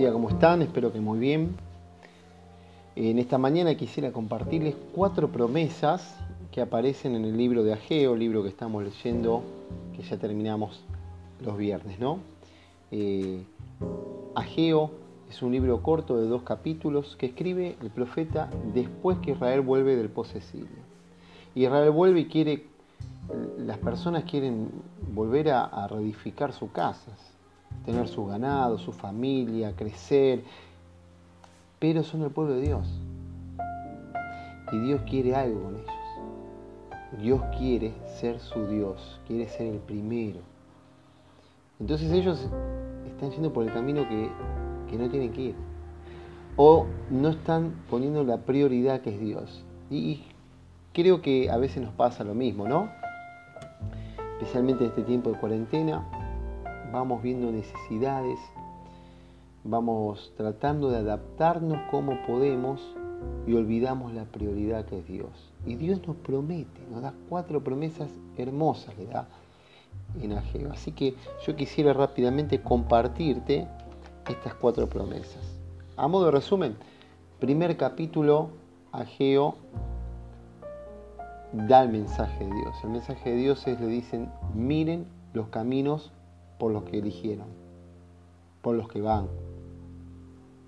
día, ¿cómo están? Espero que muy bien. En esta mañana quisiera compartirles cuatro promesas que aparecen en el libro de Ageo, libro que estamos leyendo, que ya terminamos los viernes, ¿no? Eh, Ageo es un libro corto de dos capítulos que escribe el profeta después que Israel vuelve del posexilio. Israel vuelve y quiere, las personas quieren volver a, a reedificar sus casas, tener su ganado, su familia, crecer, pero son el pueblo de Dios. Y Dios quiere algo con ellos. Dios quiere ser su Dios, quiere ser el primero. Entonces ellos están yendo por el camino que, que no tienen que ir. O no están poniendo la prioridad que es Dios. Y creo que a veces nos pasa lo mismo, ¿no? Especialmente en este tiempo de cuarentena, vamos viendo necesidades, vamos tratando de adaptarnos como podemos y olvidamos la prioridad que es Dios. Y Dios nos promete, nos da cuatro promesas hermosas, le da en Ageo. Así que yo quisiera rápidamente compartirte estas cuatro promesas. A modo de resumen, primer capítulo, Ageo da el mensaje de Dios. El mensaje de Dios es, le dicen, miren los caminos por los que eligieron, por los que van.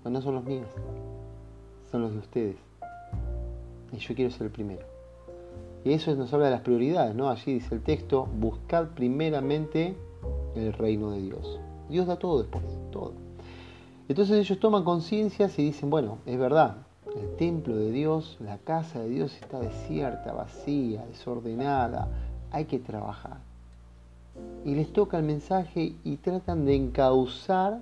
no son los míos, son los de ustedes. Y yo quiero ser el primero. Y eso nos habla de las prioridades, ¿no? Allí dice el texto, buscad primeramente el reino de Dios. Dios da todo después, todo. Entonces ellos toman conciencia y dicen, bueno, es verdad, el templo de Dios, la casa de Dios está desierta, vacía, desordenada, hay que trabajar y les toca el mensaje y tratan de encauzar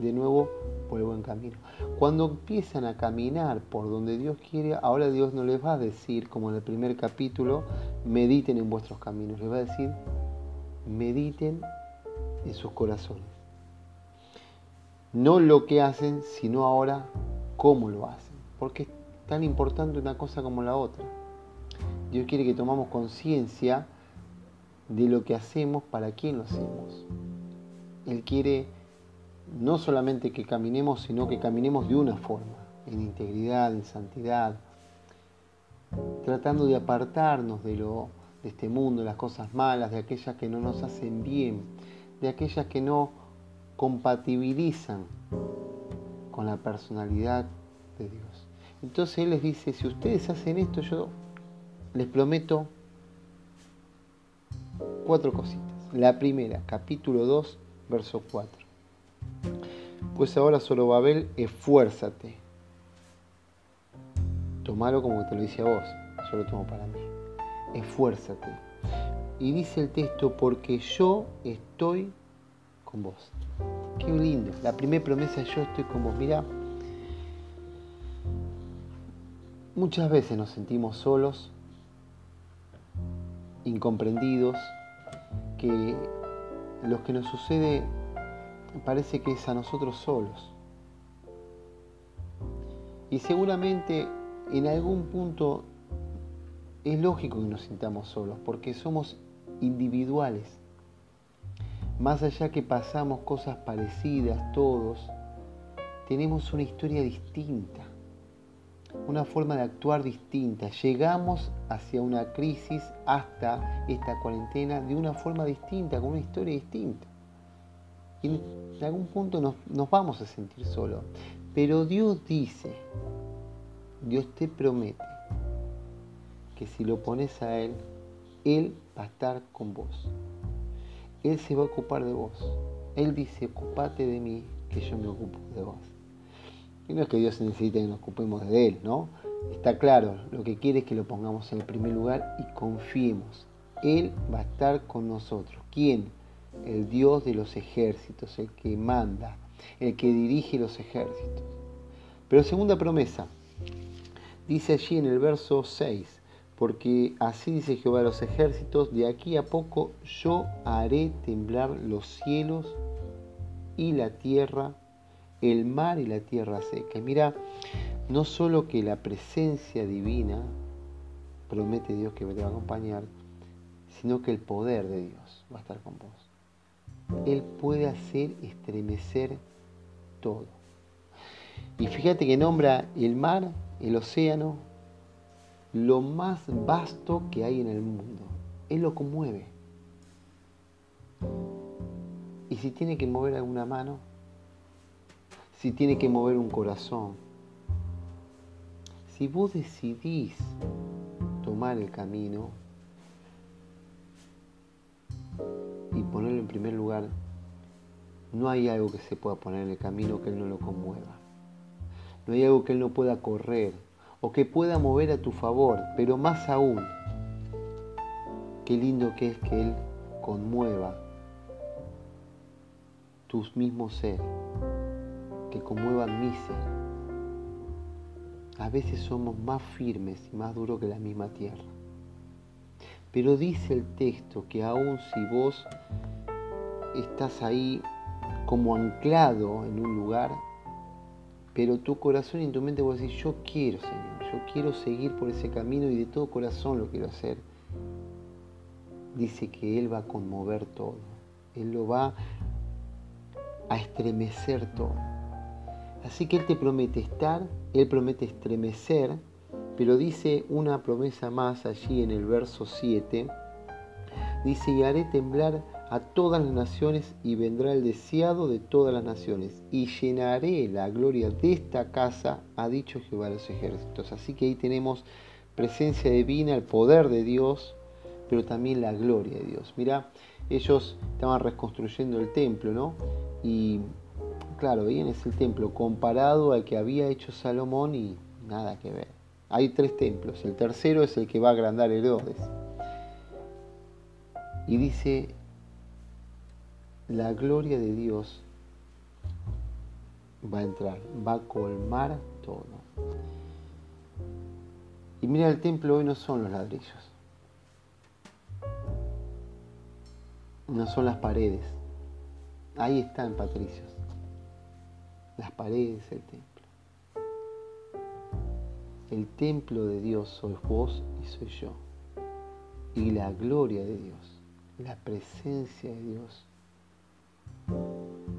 de nuevo por el buen camino. Cuando empiezan a caminar por donde Dios quiere, ahora Dios no les va a decir, como en el primer capítulo, mediten en vuestros caminos, les va a decir, mediten en sus corazones. No lo que hacen, sino ahora cómo lo hacen. Porque es tan importante una cosa como la otra. Dios quiere que tomamos conciencia de lo que hacemos, para quién lo hacemos. Él quiere no solamente que caminemos, sino que caminemos de una forma, en integridad, en santidad, tratando de apartarnos de, lo, de este mundo, de las cosas malas, de aquellas que no nos hacen bien, de aquellas que no compatibilizan con la personalidad de Dios. Entonces Él les dice, si ustedes hacen esto, yo les prometo cuatro cositas. La primera, capítulo 2, verso 4. Pues ahora solo Babel, esfuérzate. Tomalo como te lo dice a vos, yo lo tomo para mí. Esfuérzate. Y dice el texto, porque yo estoy con vos. Qué lindo. La primera promesa, yo estoy con vos. Mira, muchas veces nos sentimos solos, incomprendidos, que lo que nos sucede parece que es a nosotros solos. Y seguramente en algún punto es lógico que nos sintamos solos, porque somos individuales. Más allá que pasamos cosas parecidas todos, tenemos una historia distinta una forma de actuar distinta. Llegamos hacia una crisis hasta esta cuarentena de una forma distinta, con una historia distinta. Y en algún punto nos, nos vamos a sentir solos. Pero Dios dice, Dios te promete que si lo pones a Él, Él va a estar con vos. Él se va a ocupar de vos. Él dice, ocupate de mí, que yo me ocupo de vos. Y no es que Dios necesite que nos ocupemos de Él, ¿no? Está claro, lo que quiere es que lo pongamos en el primer lugar y confiemos. Él va a estar con nosotros. ¿Quién? El Dios de los ejércitos, el que manda, el que dirige los ejércitos. Pero segunda promesa, dice allí en el verso 6, porque así dice Jehová de los ejércitos, de aquí a poco yo haré temblar los cielos y la tierra el mar y la tierra seca. Y mira, no solo que la presencia divina promete Dios que te va a acompañar, sino que el poder de Dios va a estar con vos. Él puede hacer estremecer todo. Y fíjate que nombra el mar, el océano, lo más vasto que hay en el mundo. Él lo conmueve. Y si tiene que mover alguna mano, si tiene que mover un corazón, si vos decidís tomar el camino y ponerlo en primer lugar, no hay algo que se pueda poner en el camino que Él no lo conmueva. No hay algo que Él no pueda correr o que pueda mover a tu favor, pero más aún, qué lindo que es que Él conmueva tus mismos ser, que conmueva mi ser. A veces somos más firmes y más duros que la misma tierra. Pero dice el texto que aun si vos estás ahí como anclado en un lugar, pero tu corazón y tu mente vos decís, yo quiero, Señor, yo quiero seguir por ese camino y de todo corazón lo quiero hacer. Dice que Él va a conmover todo, Él lo va a estremecer todo. Así que Él te promete estar, Él promete estremecer, pero dice una promesa más allí en el verso 7. Dice, y haré temblar a todas las naciones y vendrá el deseado de todas las naciones y llenaré la gloria de esta casa, ha dicho Jehová de los ejércitos. Así que ahí tenemos presencia divina, el poder de Dios, pero también la gloria de Dios. Mira, ellos estaban reconstruyendo el templo, ¿no? Y claro, bien es el templo comparado al que había hecho Salomón y nada que ver. Hay tres templos, el tercero es el que va a agrandar Herodes. Y dice, la gloria de Dios va a entrar, va a colmar todo. Y mira, el templo hoy no son los ladrillos, no son las paredes. Ahí están, Patricios, las paredes del templo. El templo de Dios sois vos y soy yo. Y la gloria de Dios, la presencia de Dios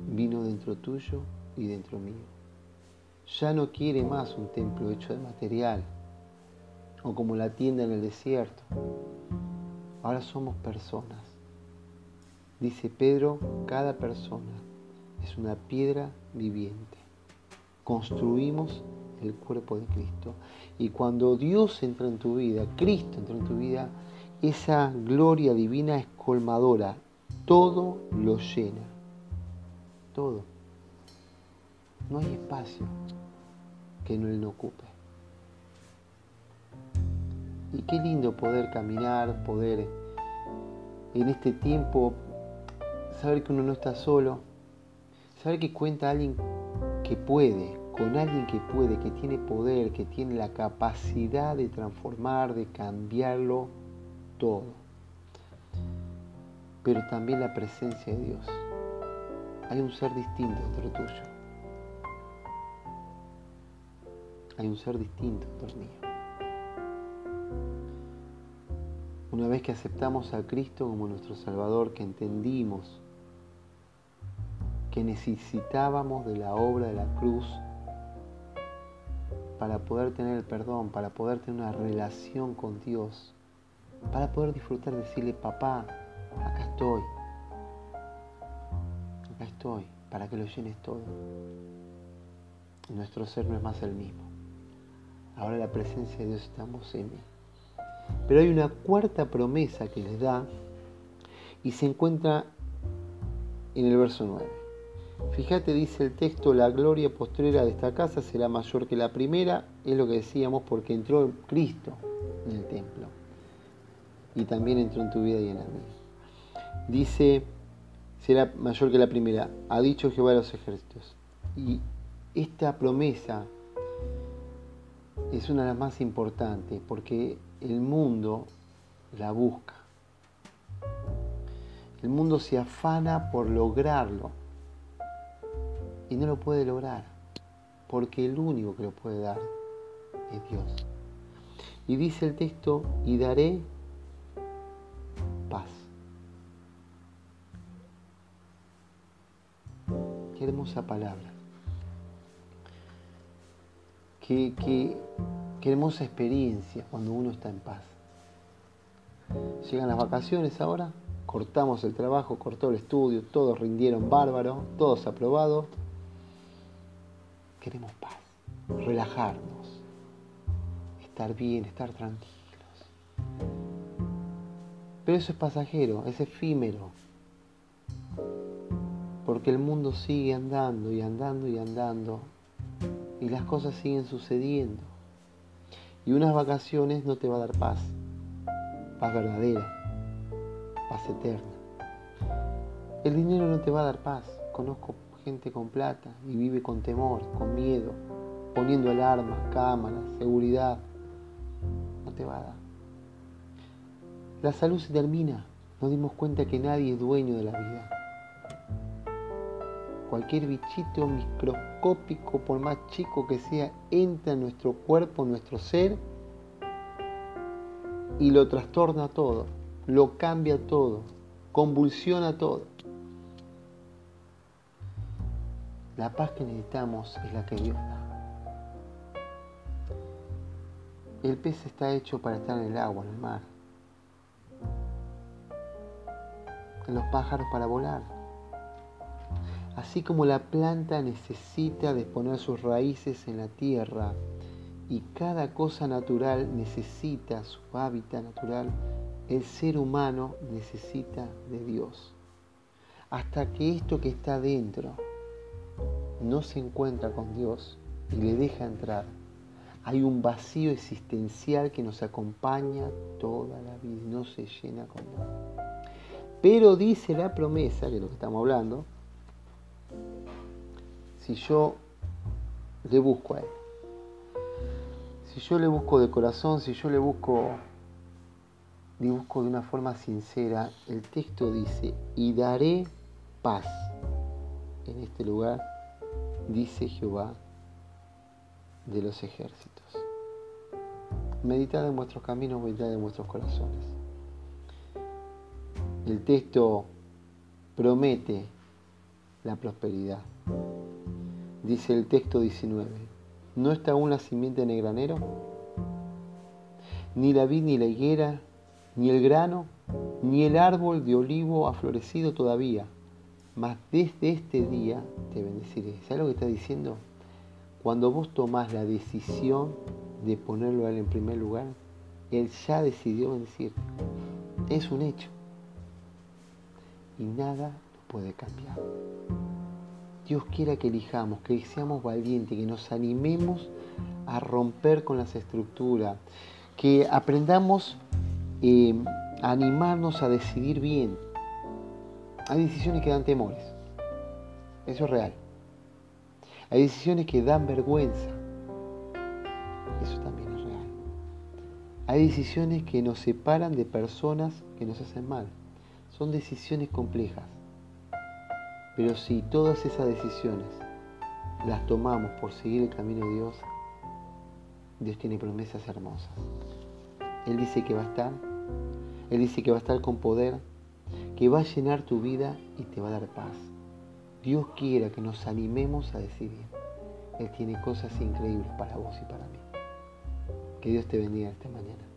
vino dentro tuyo y dentro mío. Ya no quiere más un templo hecho de material o como la tienda en el desierto. Ahora somos personas. Dice Pedro, cada persona es una piedra viviente. Construimos el cuerpo de Cristo. Y cuando Dios entra en tu vida, Cristo entra en tu vida, esa gloria divina es colmadora. Todo lo llena todo. No hay espacio que no Él no ocupe. Y qué lindo poder caminar, poder en este tiempo saber que uno no está solo, saber que cuenta alguien que puede, con alguien que puede, que tiene poder, que tiene la capacidad de transformar, de cambiarlo todo. Pero también la presencia de Dios hay un ser distinto dentro tuyo. Hay un ser distinto dentro mío. Una vez que aceptamos a Cristo como nuestro Salvador, que entendimos que necesitábamos de la obra de la cruz para poder tener el perdón, para poder tener una relación con Dios, para poder disfrutar, decirle, papá, acá estoy, estoy, para que lo llenes todo. Nuestro ser no es más el mismo. Ahora la presencia de Dios estamos en mí. Pero hay una cuarta promesa que les da y se encuentra en el verso 9. Fíjate, dice el texto, la gloria postrera de esta casa será mayor que la primera, es lo que decíamos porque entró Cristo en el templo y también entró en tu vida y en la mía. Dice será mayor que la primera, ha dicho Jehová de los ejércitos. Y esta promesa es una de las más importantes porque el mundo la busca. El mundo se afana por lograrlo y no lo puede lograr porque el único que lo puede dar es Dios. Y dice el texto, y daré paz. hermosa palabra. Qué, qué, qué hermosa experiencia cuando uno está en paz. Llegan las vacaciones ahora, cortamos el trabajo, cortó el estudio, todos rindieron bárbaro, todos aprobados. Queremos paz, relajarnos, estar bien, estar tranquilos. Pero eso es pasajero, es efímero. Porque el mundo sigue andando y andando y andando. Y las cosas siguen sucediendo. Y unas vacaciones no te va a dar paz. Paz verdadera. Paz eterna. El dinero no te va a dar paz. Conozco gente con plata y vive con temor, con miedo, poniendo alarmas, cámaras, seguridad. No te va a dar. La salud se termina. Nos dimos cuenta que nadie es dueño de la vida. Cualquier bichito microscópico, por más chico que sea, entra en nuestro cuerpo, en nuestro ser, y lo trastorna todo, lo cambia todo, convulsiona todo. La paz que necesitamos es la que Dios da. El pez está hecho para estar en el agua, en el mar. los pájaros para volar. Así como la planta necesita de poner sus raíces en la tierra y cada cosa natural necesita su hábitat natural, el ser humano necesita de Dios. Hasta que esto que está dentro no se encuentra con Dios y le deja entrar, hay un vacío existencial que nos acompaña toda la vida no se llena con nada. Pero dice la promesa, que es lo que estamos hablando, si yo le busco a Él, si yo le busco de corazón, si yo le busco, le busco de una forma sincera, el texto dice, y daré paz en este lugar, dice Jehová de los ejércitos. Meditad en vuestros caminos, meditad en vuestros corazones. El texto promete la prosperidad. Dice el texto 19, ¿no está aún la simiente en el granero? Ni la vid ni la higuera, ni el grano, ni el árbol de olivo ha florecido todavía, mas desde este día te bendeciré. ¿Sabes lo que está diciendo? Cuando vos tomás la decisión de ponerlo a él en primer lugar, él ya decidió bendecir. Es un hecho y nada lo puede cambiar. Dios quiera que elijamos, que seamos valientes, que nos animemos a romper con las estructuras, que aprendamos eh, a animarnos a decidir bien. Hay decisiones que dan temores, eso es real. Hay decisiones que dan vergüenza, eso también es real. Hay decisiones que nos separan de personas que nos hacen mal. Son decisiones complejas. Pero si todas esas decisiones las tomamos por seguir el camino de Dios, Dios tiene promesas hermosas. Él dice que va a estar, Él dice que va a estar con poder, que va a llenar tu vida y te va a dar paz. Dios quiera que nos animemos a decidir. Él tiene cosas increíbles para vos y para mí. Que Dios te bendiga esta mañana.